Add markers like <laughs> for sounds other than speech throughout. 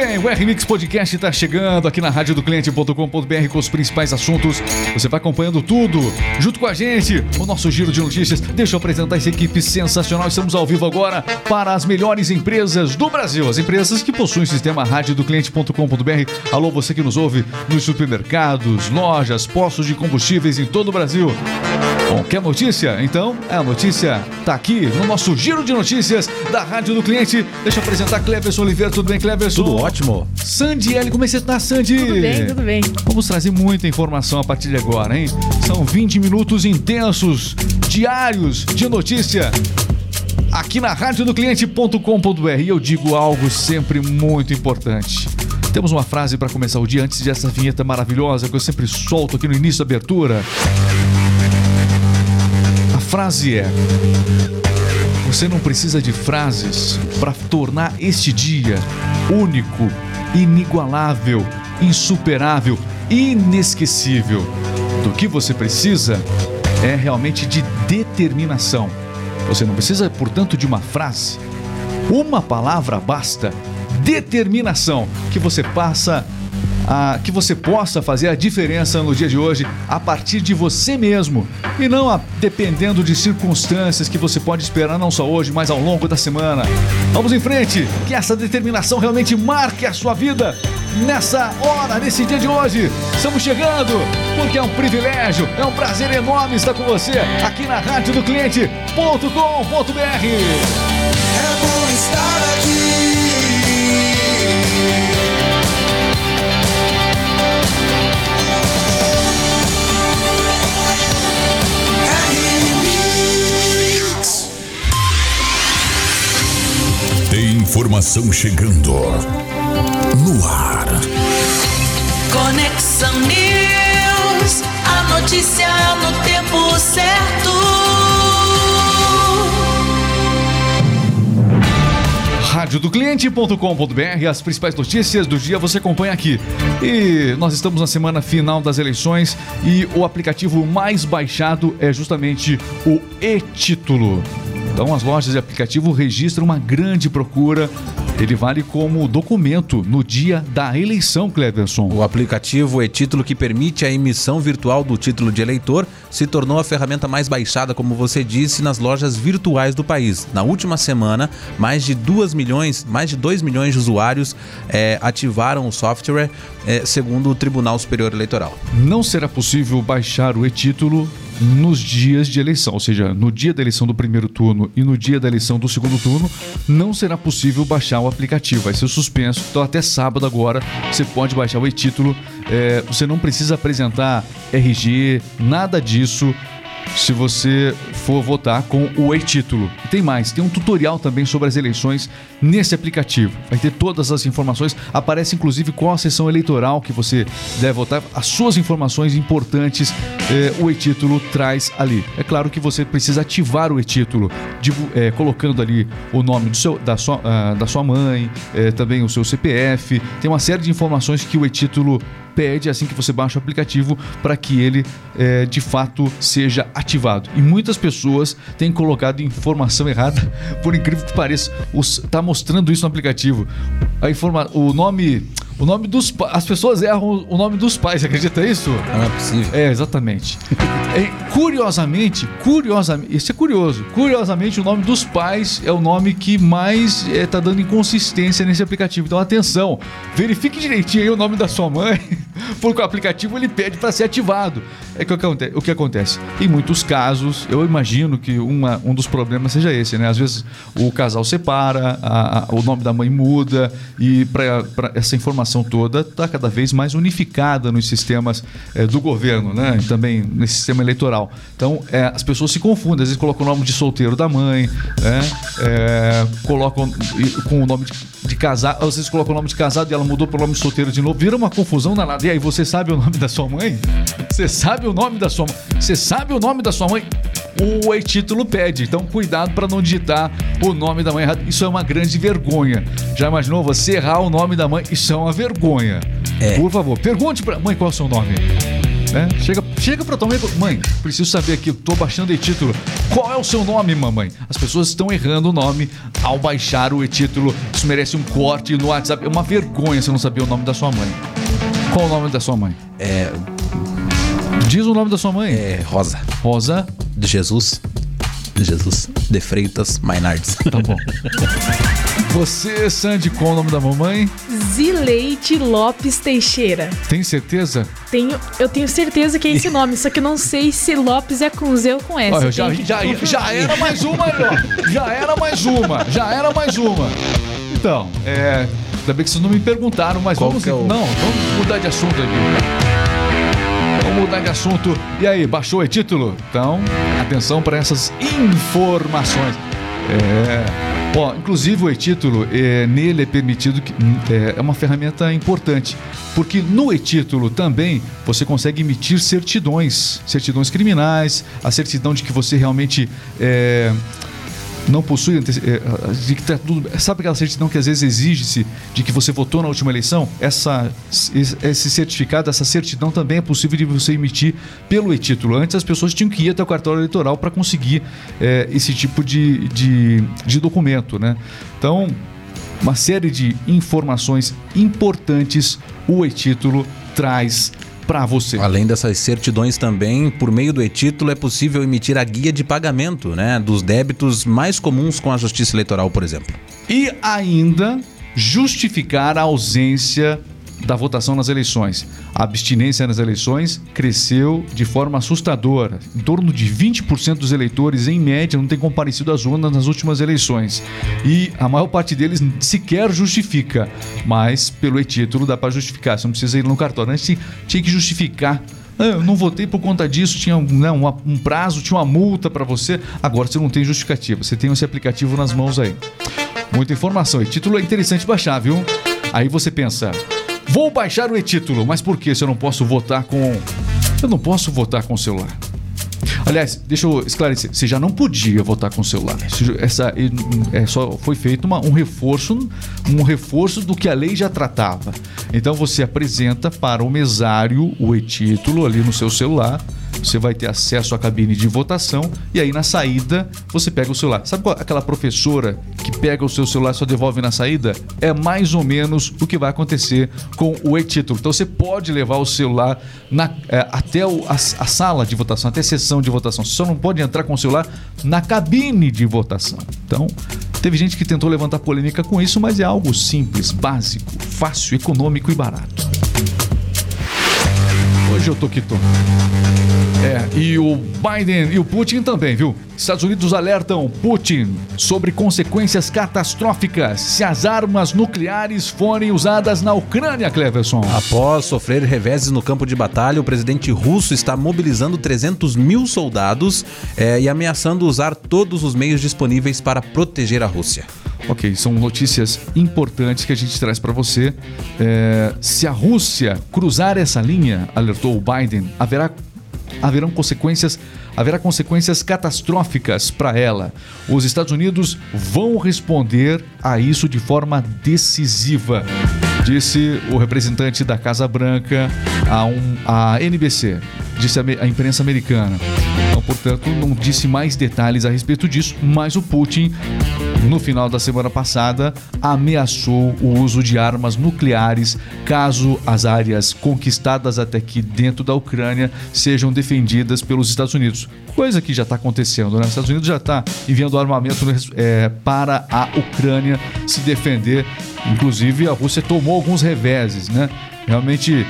bem, o RMix Podcast está chegando aqui na rádio do cliente.com.br com os principais assuntos. Você vai acompanhando tudo junto com a gente, o nosso giro de notícias. Deixa eu apresentar essa equipe sensacional. Estamos ao vivo agora para as melhores empresas do Brasil, as empresas que possuem o sistema rádio do cliente.com.br. Alô, você que nos ouve nos supermercados, lojas, postos de combustíveis em todo o Brasil. Quer notícia? Então, a notícia está aqui no nosso giro de notícias da Rádio do Cliente. Deixa eu apresentar Cleverson Oliveira. Tudo bem, Cleverson? Tudo ótimo. Sandy L, como é que você tá, Sandy? Tudo bem, tudo bem. Vamos trazer muita informação a partir de agora, hein? São 20 minutos intensos, diários de notícia. Aqui na rádio do cliente.com.br e eu digo algo sempre muito importante. Temos uma frase para começar o dia antes dessa vinheta maravilhosa que eu sempre solto aqui no início da abertura frase é: Você não precisa de frases para tornar este dia único, inigualável, insuperável, inesquecível. Do que você precisa é realmente de determinação. Você não precisa, portanto, de uma frase. Uma palavra basta. Determinação que você passa a, que você possa fazer a diferença no dia de hoje a partir de você mesmo e não a, dependendo de circunstâncias que você pode esperar não só hoje, mas ao longo da semana. Vamos em frente, que essa determinação realmente marque a sua vida nessa hora, nesse dia de hoje. Estamos chegando porque é um privilégio, é um prazer enorme estar com você aqui na rádio do cliente.com.br. É bom estar aqui. Informação chegando no ar. Conexão News, a notícia no tempo certo. Rádio do cliente.com.br, as principais notícias do dia você acompanha aqui. E nós estamos na semana final das eleições e o aplicativo mais baixado é justamente o e-título. Então, as lojas de aplicativo registram uma grande procura. Ele vale como documento no dia da eleição, Cleverson. O aplicativo e-título que permite a emissão virtual do título de eleitor se tornou a ferramenta mais baixada, como você disse, nas lojas virtuais do país. Na última semana, mais de 2 milhões, mais de 2 milhões de usuários é, ativaram o software, é, segundo o Tribunal Superior Eleitoral. Não será possível baixar o e-título nos dias de eleição, ou seja, no dia da eleição do primeiro turno e no dia da eleição do segundo turno, não será possível baixar o aplicativo, vai ser suspenso. Então, até sábado agora, você pode baixar o e-título. É, você não precisa apresentar RG, nada disso se você for votar com o e-título. Tem mais, tem um tutorial também sobre as eleições nesse aplicativo. Vai ter todas as informações, aparece inclusive qual a sessão eleitoral que você deve votar, as suas informações importantes eh, o e-título traz ali. É claro que você precisa ativar o e-título, eh, colocando ali o nome do seu, da, sua, uh, da sua mãe, eh, também o seu CPF, tem uma série de informações que o e-título pede assim que você baixa o aplicativo para que ele é, de fato seja ativado. E muitas pessoas têm colocado informação errada, <laughs> por incrível que pareça, está mostrando isso no aplicativo. A informa, o nome o nome dos As pessoas erram o nome dos pais, acredita isso? Não é possível. É, exatamente. é, <laughs> curiosamente, curiosamente, isso é curioso. Curiosamente, o nome dos pais é o nome que mais está é, tá dando inconsistência nesse aplicativo. Então, atenção, verifique direitinho aí o nome da sua mãe, <laughs> porque o aplicativo ele pede para ser ativado. É que o que acontece? Em muitos casos, eu imagino que uma, um dos problemas seja esse, né? Às vezes o casal separa, a, a, o nome da mãe muda e para essa informação informação toda está cada vez mais unificada nos sistemas é, do governo, né? E também nesse sistema eleitoral. Então, é, as pessoas se confundem, às vezes colocam o nome de solteiro da mãe, né? É, colocam com o nome de, de casado, às vezes colocam o nome de casado e ela mudou para o nome de solteiro de novo, vira uma confusão danada. E aí, você sabe o nome da sua mãe? Você sabe o nome da sua mãe? Você sabe o nome da sua mãe? O e-título pede. Então, cuidado para não digitar o nome da mãe errado. Isso é uma grande vergonha. Já imaginou você errar o nome da mãe? Isso é uma vergonha. É. Por favor, pergunte para mãe qual é o seu nome. Né? Chega, chega pra tua mãe e mãe, preciso saber aqui, tô baixando o e-título. Qual é o seu nome, mamãe? As pessoas estão errando o nome ao baixar o e-título. Isso merece um corte no WhatsApp. É uma vergonha você não saber o nome da sua mãe. Qual o nome da sua mãe? É, Diz o nome da sua mãe. é Rosa. Rosa. De Jesus. De Jesus. De Freitas Mainardes. Tá bom. Você, Sandy, qual o nome da mamãe? Zileide Lopes Teixeira. Tem certeza? Tenho, eu tenho certeza que é esse nome, só que eu não sei se Lopes é com Z ou com S. Olha, já, que já, já era mais uma aí, ó. Já era mais uma. Já era mais uma. Então, é. Ainda bem que vocês não me perguntaram, mas Qual vamos. que é o- Não, vamos mudar de assunto aqui. Mudar de assunto. E aí, baixou o título? Então, atenção para essas informações. É. Ó, inclusive o e-título, é, nele é permitido que. É, é uma ferramenta importante. Porque no e-título também você consegue emitir certidões, certidões criminais, a certidão de que você realmente é, não possui antece- é, de que tá tudo, sabe aquela certidão que às vezes exige-se de que você votou na última eleição? Essa, esse certificado, essa certidão também é possível de você emitir pelo e-título. Antes as pessoas tinham que ir até o cartório eleitoral para conseguir é, esse tipo de, de, de documento, né? Então, uma série de informações importantes o e-título traz para você. Além dessas certidões também, por meio do e-título é possível emitir a guia de pagamento, né, dos débitos mais comuns com a Justiça Eleitoral, por exemplo. e ainda justificar a ausência da votação nas eleições. A abstinência nas eleições cresceu de forma assustadora. Em torno de 20% dos eleitores, em média, não têm comparecido às urnas nas últimas eleições. E a maior parte deles sequer justifica. Mas, pelo e-título, dá para justificar. Você não precisa ir no cartório. Antes tinha que justificar. Ah, Eu não votei por conta disso, tinha né, um, um prazo, tinha uma multa para você. Agora você não tem justificativa. Você tem esse aplicativo nas mãos aí. Muita informação. E título é interessante baixar, viu? Aí você pensa, vou baixar o e-título, mas por que se eu não posso votar com. Eu não posso votar com o celular. Aliás, deixa eu esclarecer. Você já não podia votar com o celular. Essa é, só foi feito uma- um reforço, um reforço do que a lei já tratava. Então você apresenta para o mesário o e-título ali no seu celular. Você vai ter acesso à cabine de votação e aí na saída você pega o celular. Sabe qual, aquela professora que pega o seu celular e só devolve na saída? É mais ou menos o que vai acontecer com o e-título. Então você pode levar o celular na- é, até o- a, a sala de votação, até a sessão de votação. Você só não pode entrar com o celular na cabine de votação. Então, teve gente que tentou levantar polêmica com isso, mas é algo simples, básico, fácil, econômico e barato. Hoje eu tô que tô. É, e o Biden e o Putin também, viu? Estados Unidos alertam Putin sobre consequências catastróficas se as armas nucleares forem usadas na Ucrânia, Cleverson. Após sofrer reveses no campo de batalha, o presidente russo está mobilizando 300 mil soldados eh, e ameaçando usar todos os meios disponíveis para proteger a Rússia. Ok, são notícias importantes que a gente traz para você. É, se a Rússia cruzar essa linha, alertou o Biden, haverá haverão consequências, haverá consequências catastróficas para ela. Os Estados Unidos vão responder a isso de forma decisiva, disse o representante da Casa Branca a, um, a NBC, disse a, a imprensa americana. Então, portanto, não disse mais detalhes a respeito disso, mas o Putin no final da semana passada, ameaçou o uso de armas nucleares caso as áreas conquistadas até aqui dentro da Ucrânia sejam defendidas pelos Estados Unidos. Coisa que já está acontecendo, né? Os Estados Unidos já está enviando armamento eh, para a Ucrânia se defender. Inclusive, a Rússia tomou alguns reveses, né? Realmente,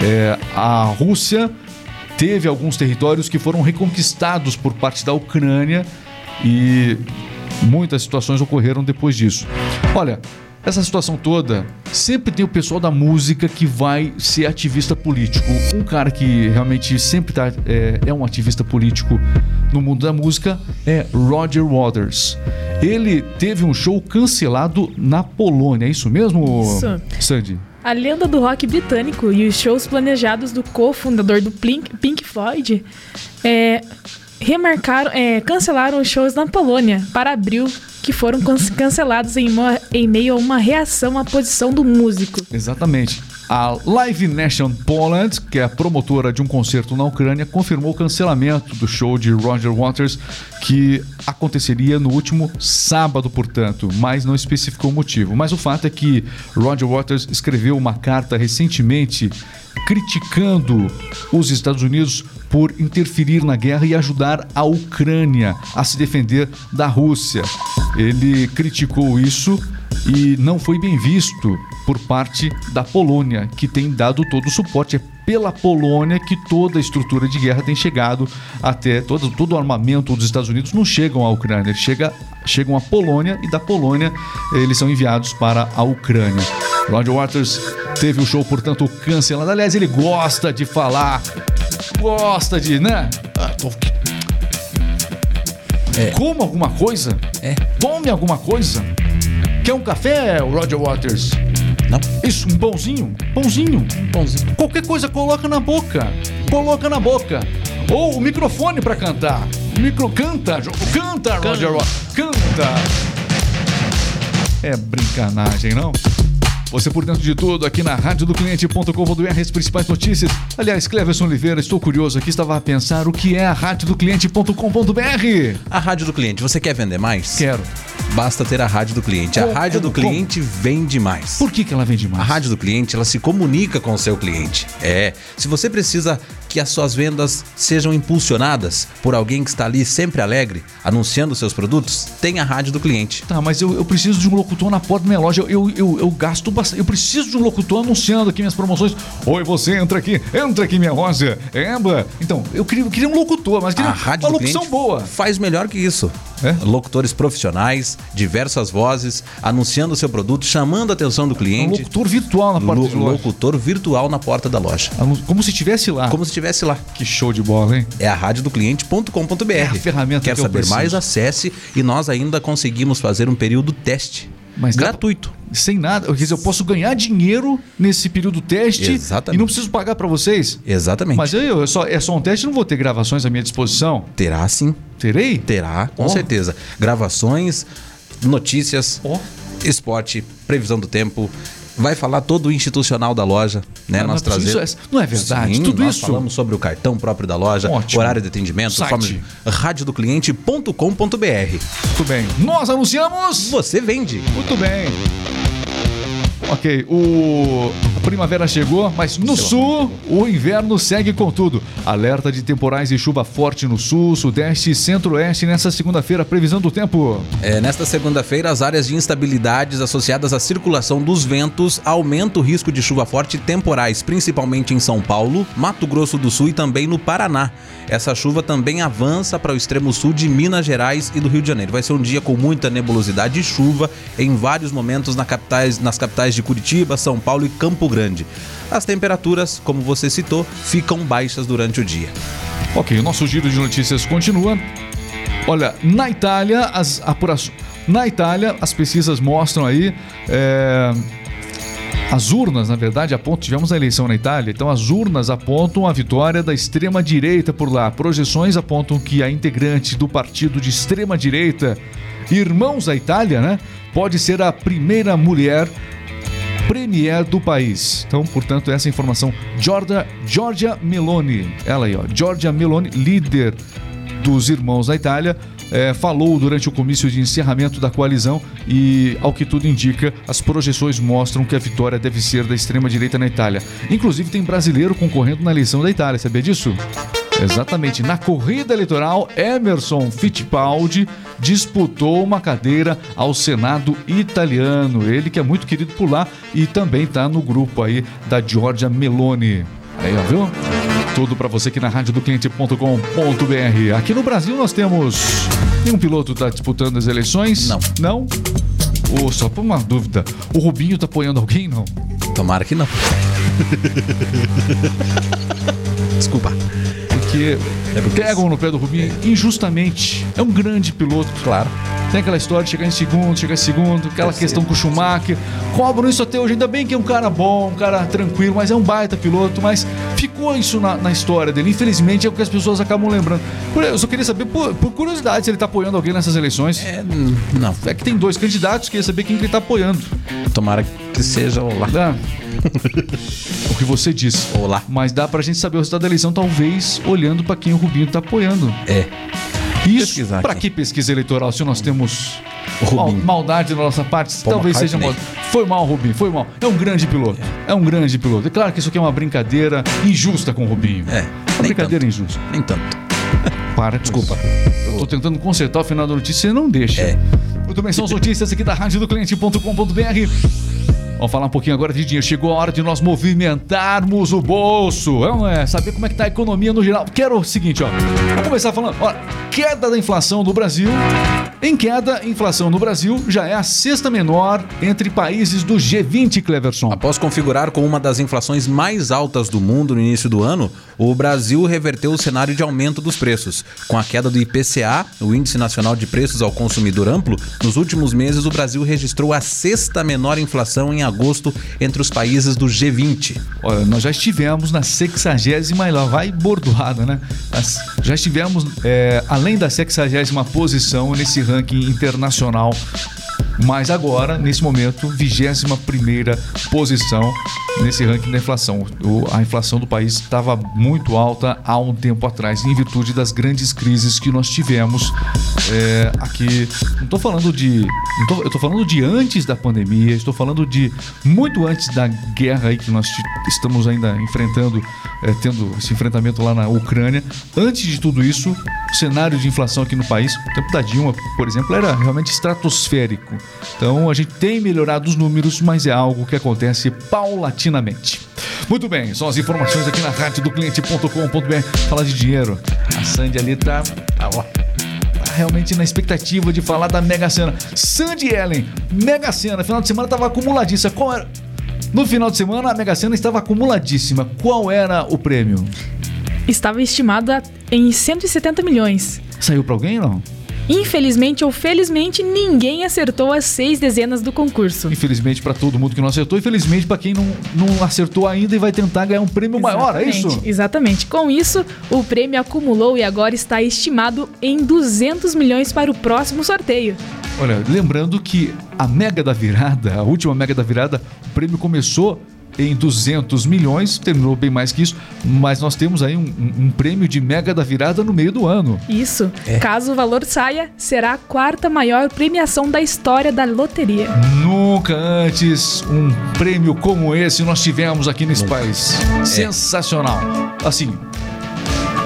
eh, a Rússia teve alguns territórios que foram reconquistados por parte da Ucrânia e muitas situações ocorreram depois disso. Olha, essa situação toda, sempre tem o pessoal da música que vai ser ativista político. Um cara que realmente sempre tá, é, é um ativista político no mundo da música é Roger Waters. Ele teve um show cancelado na Polônia, é isso mesmo, Isso. Sandy? A lenda do rock britânico e os shows planejados do co-fundador do Pink, Pink Floyd é, remarcaram, é, cancelaram os shows na Polônia para abril, que foram can- cancelados em, uma- em meio a uma reação à posição do músico. Exatamente. A Live Nation Poland, que é a promotora de um concerto na Ucrânia, confirmou o cancelamento do show de Roger Waters, que aconteceria no último sábado, portanto, mas não especificou o motivo. Mas o fato é que Roger Waters escreveu uma carta recentemente criticando os Estados Unidos por interferir na guerra e ajudar a Ucrânia a se defender da Rússia. Ele criticou isso e não foi bem visto por parte da Polônia, que tem dado todo o suporte. É pela Polônia que toda a estrutura de guerra tem chegado até todo, todo o armamento dos Estados Unidos não chegam à Ucrânia, chega, chegam à Polônia e da Polônia eles são enviados para a Ucrânia. Roger Waters teve o show, portanto, cancelado. Aliás, ele gosta de falar, gosta de, né? Ah, tô... Coma alguma coisa? É. Tome alguma coisa? Quer um café, Roger Waters? Não? Isso, um pãozinho? Pãozinho. Bonzinho. Qualquer coisa coloca na boca. Coloca na boca. Ou o microfone pra cantar. Micro canta, canta, Roger Waters. Canta. É brincanagem, não? Você por dentro de tudo aqui na rádio do cliente.com.br, as principais notícias. Aliás, Cleverson Oliveira, estou curioso aqui, estava a pensar o que é a rádio do cliente.com.br. A rádio do cliente, você quer vender mais? Quero. Basta ter a rádio do cliente. A Como, rádio do como, cliente vende mais. Por que, que ela vende A mais? rádio do cliente, ela se comunica com o seu cliente. É, se você precisa que as suas vendas sejam impulsionadas por alguém que está ali sempre alegre, anunciando seus produtos, tem a rádio do cliente. Tá, mas eu, eu preciso de um locutor na porta da minha loja. Eu, eu, eu, eu gasto bastante. Eu preciso de um locutor anunciando aqui minhas promoções. Oi, você entra aqui, entra aqui minha loja. Eba. Então, eu queria, eu queria um locutor, mas queria A rádio uma locução boa. faz melhor que isso. É? Locutores profissionais, diversas vozes, anunciando o seu produto, chamando a atenção do Um cliente. locutor virtual na porta Lo- de loja. locutor virtual na porta da loja. Como se estivesse lá. Como se estivesse lá. Que show de bola, hein? É a radiodocliente.com.br. É a ferramenta Quer que saber mais? Acesse e nós ainda conseguimos fazer um período teste. Mas dá- gratuito. Sem nada. Quer dizer, eu posso ganhar dinheiro nesse período teste Exatamente. e não preciso pagar pra vocês. Exatamente. Mas eu, eu só, é só um teste, não vou ter gravações à minha disposição. Terá sim. Terei? Terá, com Ó. certeza. Gravações, notícias, Ó. esporte, previsão do tempo. Vai falar todo o institucional da loja, né? Ah, nós trazemos. isso é- não é verdade? Sim, Tudo nós isso? falamos sobre o cartão próprio da loja, Ótimo. horário de atendimento, Site. radiodocliente.com.br. Muito bem. Nós anunciamos. Você vende. Muito bem. Ok, o primavera chegou, mas no sul o inverno segue com tudo. Alerta de temporais e chuva forte no sul, sudeste e centro-oeste nessa segunda-feira. Previsão do tempo. É, nesta segunda-feira, as áreas de instabilidades associadas à circulação dos ventos aumentam o risco de chuva forte e temporais, principalmente em São Paulo, Mato Grosso do Sul e também no Paraná. Essa chuva também avança para o extremo sul de Minas Gerais e do Rio de Janeiro. Vai ser um dia com muita nebulosidade e chuva em vários momentos na capitais- nas capitais de Curitiba, São Paulo e Campo Grande. As temperaturas, como você citou, ficam baixas durante o dia. Ok, o nosso giro de notícias continua. Olha, na Itália, as apurações. Na Itália, as pesquisas mostram aí. é, As urnas, na verdade, apontam. Tivemos a eleição na Itália, então as urnas apontam a vitória da extrema-direita por lá. Projeções apontam que a integrante do partido de extrema-direita, Irmãos da Itália, né? Pode ser a primeira mulher premier do país. Então, portanto, essa informação. Giorgia Meloni, ela aí, ó. Giorgia Meloni, líder dos Irmãos da Itália, eh, falou durante o comício de encerramento da coalizão e, ao que tudo indica, as projeções mostram que a vitória deve ser da extrema-direita na Itália. Inclusive, tem brasileiro concorrendo na eleição da Itália, sabia disso? Exatamente. Na corrida eleitoral, Emerson Fittipaldi disputou uma cadeira ao Senado italiano. Ele que é muito querido por lá e também está no grupo aí da Giorgia Meloni. Aí, ó, viu? Tudo para você aqui na radiodocliente.com.br. Aqui no Brasil nós temos nenhum piloto está disputando as eleições? Não. Não? Ô, só por uma dúvida, o Rubinho tá apoiando alguém, não? Tomara que não. <laughs> Desculpa. Porque pegam no pé do Rubinho injustamente. É um grande piloto. Claro. Tem aquela história de chegar em segundo, chegar em segundo, aquela questão com o Schumacher. Cobram isso até hoje. Ainda bem que é um cara bom, um cara tranquilo, mas é um baita piloto. Mas ficou isso na, na história dele. Infelizmente é o que as pessoas acabam lembrando. Eu só queria saber, por, por curiosidade, se ele tá apoiando alguém nessas eleições. É, É, não. que tem dois candidatos, queria saber quem que ele tá apoiando. Tomara que seja o lá. Dá. <laughs> o que você disse. Olá. Mas dá pra gente saber o resultado da eleição, talvez olhando pra quem o Rubinho tá apoiando. É. Isso, aqui. que pesquisa eleitoral se nós temos mal- maldade da nossa parte? Paul talvez seja McCartney. mal. Foi mal, Rubinho, foi mal. É um grande piloto. É, um grande piloto. É claro que isso aqui é uma brincadeira injusta com o Rubinho. É, Uma brincadeira injusta. Nem tanto. Para, desculpa. Eu tô tentando consertar o final da notícia e não deixa. É. Muito bem, são as notícias aqui da rádio do cliente.com.br. Vamos falar um pouquinho agora de dinheiro. Chegou a hora de nós movimentarmos o bolso. Vamos é, saber como é que tá a economia no geral. Quero o seguinte, ó. Vamos começar falando, ó, queda da inflação do Brasil. Em queda, inflação no Brasil já é a sexta menor entre países do G20, Cleverson. Após configurar com uma das inflações mais altas do mundo no início do ano, o Brasil reverteu o cenário de aumento dos preços. Com a queda do IPCA, o Índice Nacional de Preços ao Consumidor Amplo, nos últimos meses o Brasil registrou a sexta menor inflação em agosto entre os países do G20. Olha, nós já estivemos na 60 e lá vai bordoada, né? Já estivemos é, além da 60 posição nesse ranking internacional. Mas agora, nesse momento, 21 primeira posição nesse ranking da inflação. O- a inflação do país estava muito alta há um tempo atrás, em virtude das grandes crises que nós tivemos é, aqui. Não estou falando de. tô- eu estou falando de antes da pandemia, estou falando de muito antes da guerra aí que nós estamos ainda enfrentando, é, tendo esse enfrentamento lá na Ucrânia. Antes de tudo isso, o cenário de inflação aqui no país, o tempo da Dilma, por exemplo, era realmente estratosférico. Então a gente tem melhorado os números, mas é algo que acontece paulatinamente. Muito bem, são as informações aqui na rádio do cliente.com.br. Falar de dinheiro. A Sandy ali tá. tá, ó, tá realmente na expectativa de falar da Mega Sena. Sandy Ellen, Mega Sena, final de semana tava acumuladíssima. Qual era? No final de semana a Mega Sena estava acumuladíssima. Qual era o prêmio? Estava estimada em 170 milhões. Saiu pra alguém não? Infelizmente ou felizmente, ninguém acertou as seis dezenas do concurso. Infelizmente pra todo mundo que não acertou, infelizmente pra quem não, não acertou ainda e vai tentar ganhar um prêmio maior, é isso? Exatamente, Exatamente. Com isso, o prêmio acumulou e agora está estimado em 200 milhões para o próximo sorteio. Olha, lembrando que a Mega da Virada, a última Mega da Virada, o prêmio começou em 200 milhões, terminou bem mais que isso, mas nós temos aí um, um- prêmio de Mega da Virada no meio do ano. Isso. Caso o valor saia, será a quarta maior premiação da história da loteria. Nunca antes um prêmio como esse nós tivemos aqui nesse país. Sensacional. Assim,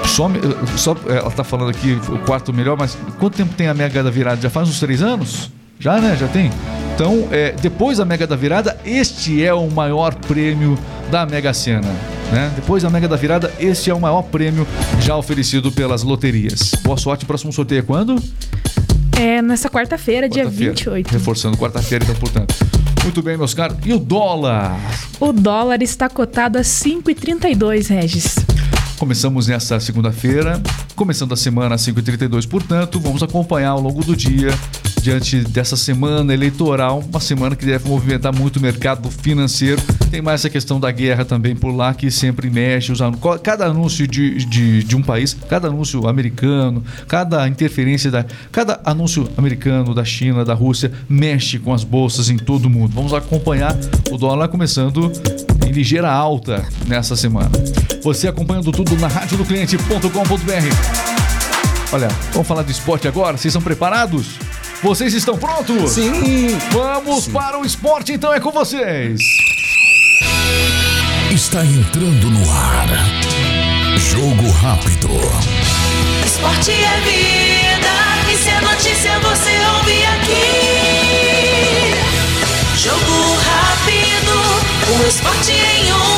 só, só ela tá falando aqui o quarto melhor, mas quanto tempo tem a Mega da Virada? Já faz uns três anos? Já, né? Já tem? Então, é, depois da Mega da Virada, este é o maior prêmio da Mega Sena. Né? Depois da Mega da Virada, este é o maior prêmio já oferecido pelas loterias. Boa sorte, próximo sorteio é quando? É nessa quarta-feira, dia Quarta-feira. 28. Reforçando quarta-feira, então, portanto. Muito bem, meus caros. E o dólar? O dólar está cotado a 5,32, Regis. Começamos nessa segunda-feira, começando a semana às 5h32, portanto, vamos acompanhar ao longo do dia, diante dessa semana eleitoral, uma semana que deve movimentar muito o mercado financeiro. Tem mais essa questão da guerra também por lá, que sempre mexe. Os anu- cada anúncio de, de, de um país, cada anúncio americano, cada interferência da. Cada anúncio americano, da China, da Rússia, mexe com as bolsas em todo o mundo. Vamos acompanhar o dólar começando em ligeira alta nessa semana. Você acompanhando tudo na radiodocliente.com.br. Olha, vamos falar de esporte agora? Vocês estão preparados? Vocês estão prontos? Sim! Vamos para o esporte, então é com vocês. Está entrando no ar. Jogo rápido. Esporte é vida, e se é notícia você ouve aqui. Jogo rápido, o esporte em um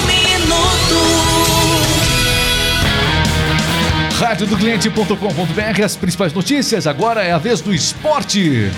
Rádio do cliente.com.br, as principais notícias. Agora é a vez do esporte.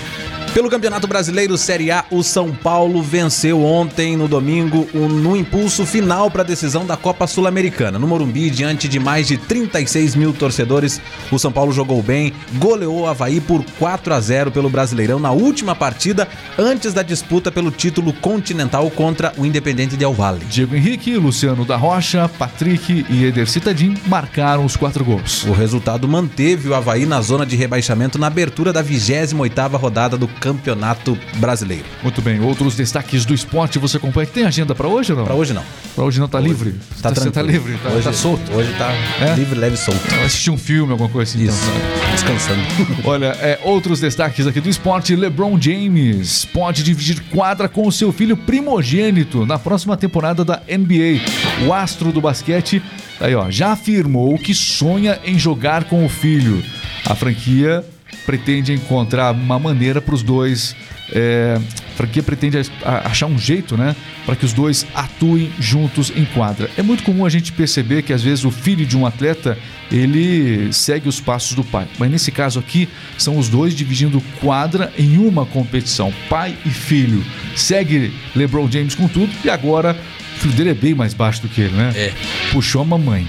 Pelo Campeonato Brasileiro Série A, o São Paulo venceu ontem, no domingo, um- no impulso final para a decisão da Copa Sul-Americana. No Morumbi, diante de mais de 36 mil torcedores, o São Paulo jogou bem, goleou o Havaí por 4 a 0 pelo Brasileirão na última partida, antes da disputa pelo título continental contra o Independente Del Valle. Diego Henrique, Luciano da Rocha, Patrick e Eder Citadin marcaram os quatro gols. O resultado manteve o Havaí na zona de rebaixamento na abertura da 28ª rodada do Campeonato Brasileiro. Muito bem, outros destaques do esporte você acompanha. Tem agenda pra hoje ou não? Pra hoje não. Pra hoje não, tá livre? Tá Você tá livre, tá, hoje, tá solto. Hoje tá É? livre, leve e solto. Assistir um filme, alguma coisa assim. Isso, então. descansando. <laughs> Olha, é, outros destaques aqui do esporte. LeBron James pode dividir quadra com o seu filho primogênito na próxima temporada da NBA. O astro do basquete aí, ó, já afirmou que sonha em jogar com o filho. A franquia pretende encontrar uma maneira para os dois. É, a franquia pretende achar um jeito, né, para que os dois atuem juntos em quadra. É muito comum a gente perceber que às vezes o filho de um atleta ele segue os passos do pai, mas nesse caso aqui são os dois dividindo quadra em uma competição, pai e filho. Segue LeBron James com tudo e agora o filho dele é bem mais baixo do que ele, né? É. Puxou a mamãe.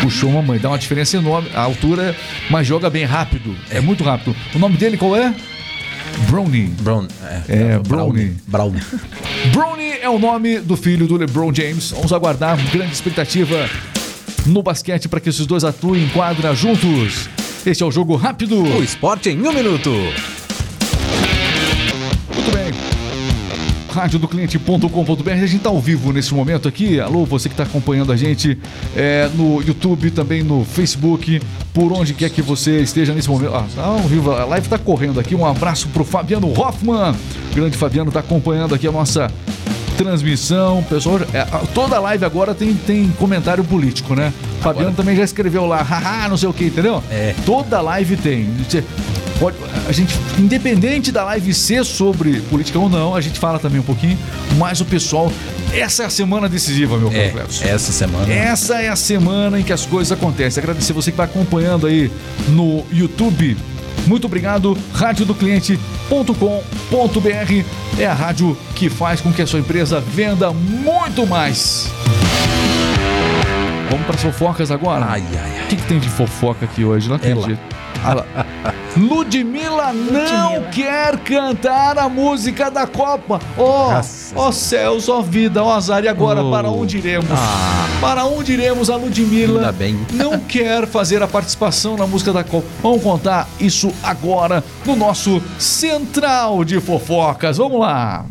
Puxou a mamãe, dá uma diferença enorme. A altura, mas joga bem rápido. É muito rápido. O nome dele qual é? Brownie. Brown. É, Brownie. Brownie. Brownie é o nome do filho do LeBron James. Vamos aguardar grande expectativa no basquete para que esses dois atuem em quadra juntos. Este é o jogo rápido. O esporte em um minuto. radiodocliente.com.br. A gente está ao vivo nesse momento aqui. Alô, você que está acompanhando a gente é, no YouTube, também no Facebook, por onde quer que você esteja nesse momento. Ah, tá ao vivo, a live está correndo aqui. Um abraço pro Fabiano Hoffman. O grande Fabiano está acompanhando aqui a nossa transmissão. Pessoal, é, toda live agora tem, tem comentário político, né? Fabiano também já escreveu lá, haha, não sei o que, entendeu? É. Toda live tem. Pode, a gente, independente da live ser sobre política ou não, a gente fala também um pouquinho, mas o pessoal, essa é a semana decisiva, meu caro É, Cleves. essa semana. Essa é a semana em que as coisas acontecem. Agradecer você que está acompanhando aí no YouTube. Muito obrigado. Radiodocliente.com.br é a rádio que faz com que a sua empresa venda muito mais. Vamos para as fofocas agora? Ai, ai, ai. O que, que tem de fofoca aqui hoje? Não Ela. acredito. Lá. Ludmilla não Ludmilla. quer cantar a música da Copa. Ó, Nossa. ó céus, ó vida, ó azar. E agora, Oh. para onde iremos? Ah. Para onde iremos? A Ludmilla não <laughs> quer fazer a participação na música da Copa. Vamos contar isso agora no nosso Central de Fofocas. Vamos. Lá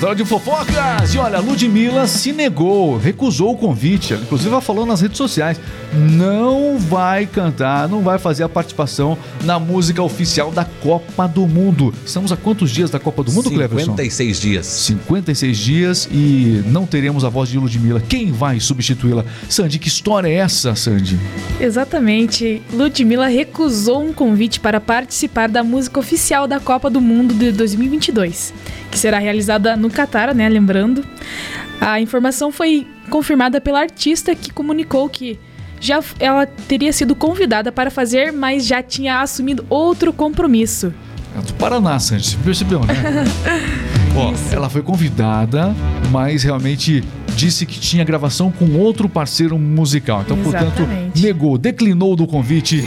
Central de Fofocas! E olha, Ludmilla se negou, recusou o convite. Inclusive, ela falou nas redes sociais: não vai cantar, não vai fazer a participação na música oficial da Copa do Mundo. Estamos a quantos dias da Copa do Mundo, Cleverson? 56 dias. 56 dias e não teremos a voz de Ludmilla. Quem vai substituí-la? Sandy, que história é essa, Sandy? Exatamente. Ludmilla recusou um convite para participar da música oficial da Copa do Mundo de 2022, que será realizada no Catar, né? Lembrando. A informação foi confirmada pela artista que comunicou que já ela teria sido convidada para fazer, mas já tinha assumido outro compromisso. É do Paraná, Sandy, você percebeu, né? <laughs> Ó, ela foi convidada, mas realmente disse que tinha gravação com outro parceiro musical. Então, portanto, Exatamente. negou, declinou do convite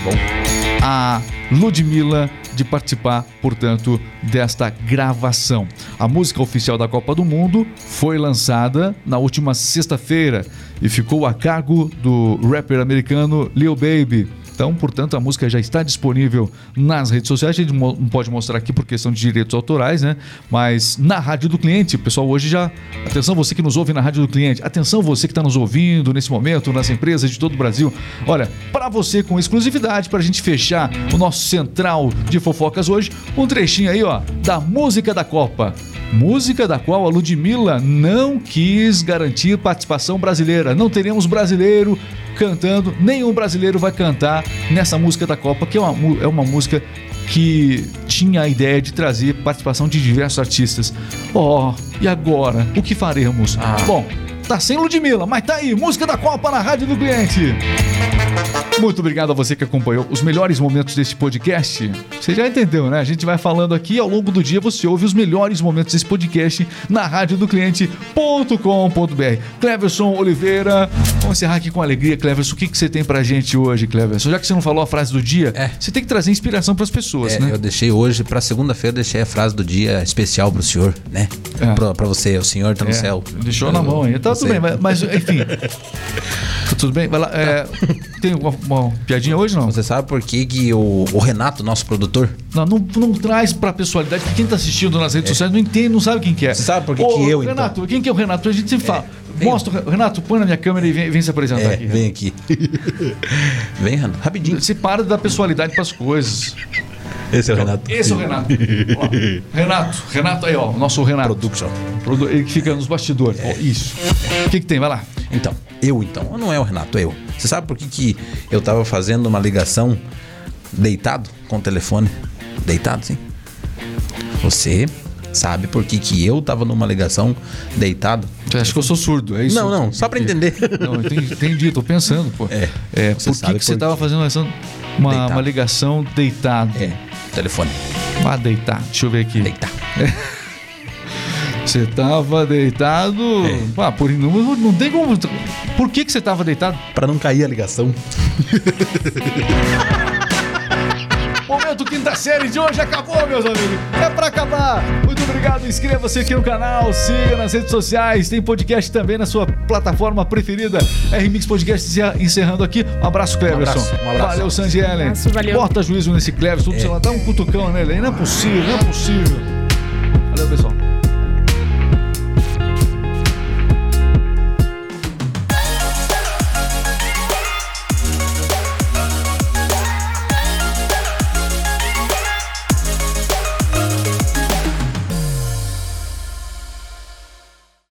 a Ludmilla de participar, portanto, desta gravação. A música oficial da Copa do Mundo foi lançada na última sexta-feira e ficou a cargo do rapper americano Lil Baby. Então, portanto, a música já está disponível nas redes sociais. A gente não pode mostrar aqui por questão de direitos autorais, né? Mas na Rádio do Cliente, pessoal hoje já. Atenção, você que nos ouve na Rádio do Cliente. Atenção, você que está nos ouvindo nesse momento, nas empresas de todo o Brasil. Olha, para você com exclusividade, para a gente fechar o nosso central de fofocas hoje, um trechinho aí, ó, da música da Copa. Música da qual a Ludmilla não quis garantir participação brasileira. Não teremos brasileiro cantando, nenhum brasileiro vai cantar nessa música da Copa, que é uma, é uma música que tinha a ideia de trazer participação de diversos artistas. Ó, e agora? O que faremos? Ah. Bom, tá sem Ludmilla, mas tá aí, música da Copa na Rádio do Cliente. Muito obrigado a você que acompanhou os melhores momentos desse podcast. Você já entendeu, né? A gente vai falando aqui ao longo do dia, você ouve os melhores momentos desse podcast na rádio do cliente.com.br. Cleverson Oliveira, vamos encerrar aqui com alegria, Cleverson. O que, que você tem pra gente hoje, Cleverson? Já que você não falou a frase do dia, É. você tem que trazer inspiração pras pessoas, É, né? Eu deixei hoje, pra segunda-feira, deixei a frase do dia especial pro senhor, né? É. Pra, pra você, o senhor tá no É, céu. Deixou na mão aí. Tá tudo bem, mas, mas, enfim. Tá <laughs> tudo bem? Vai lá. é, tem uma, uma piadinha hoje não? Você sabe por que, que o, o Renato, nosso produtor, Não, não, não traz pra pessoalidade, porque quem tá assistindo nas redes sociais não entende, não sabe quem que é. Você sabe por que Ô, que eu, então? Renato, quem que é o Renato? A gente sempre fala. vem. Mostra, Renato, põe na minha câmera e vem, vem se apresentar é, aqui. vem aqui. <laughs> vem, Renato, rapidinho. Você para de dar personalidade pras coisas. Esse é o Renato. Esse é o Renato. <laughs> Ó, Renato, Renato aí, ó, o nosso Renato. Production. Produ- Ele que fica nos bastidores. Ó, isso. O que, que tem? Vai lá. Então, eu então, não é o Renato, eu. Você sabe por que, que eu tava fazendo uma ligação deitado com o telefone? Deitado, sim. Você sabe por que, que eu tava numa ligação deitado? Você acha que eu sou surdo? É isso? Não, não, só pra entender. Não, entendi, entendi, tô pensando, pô. É, É, você por que, sabe que você por tava fazendo essa, uma, Deitado. uma ligação deitado? É, telefone. Vá deitar. Deixa eu ver aqui. Deitar. <laughs> Você tava deitado. É. Ah, por não, não tem como. Por que, que você tava deitado? Pra não cair a ligação. <laughs> Momento quinta série de hoje acabou, meus amigos. É pra acabar. Muito obrigado. Inscreva-se aqui no canal, siga nas redes sociais. Tem podcast também na sua plataforma preferida. RMix Podcast encerra- encerrando aqui. Um abraço, Cleverson. abraço, um abraço. Valeu, Sandy Ellen. abraço, valeu. Bota juízo nesse Cleverson. Lá, dá um cutucão nele. Não é possível, não é possível.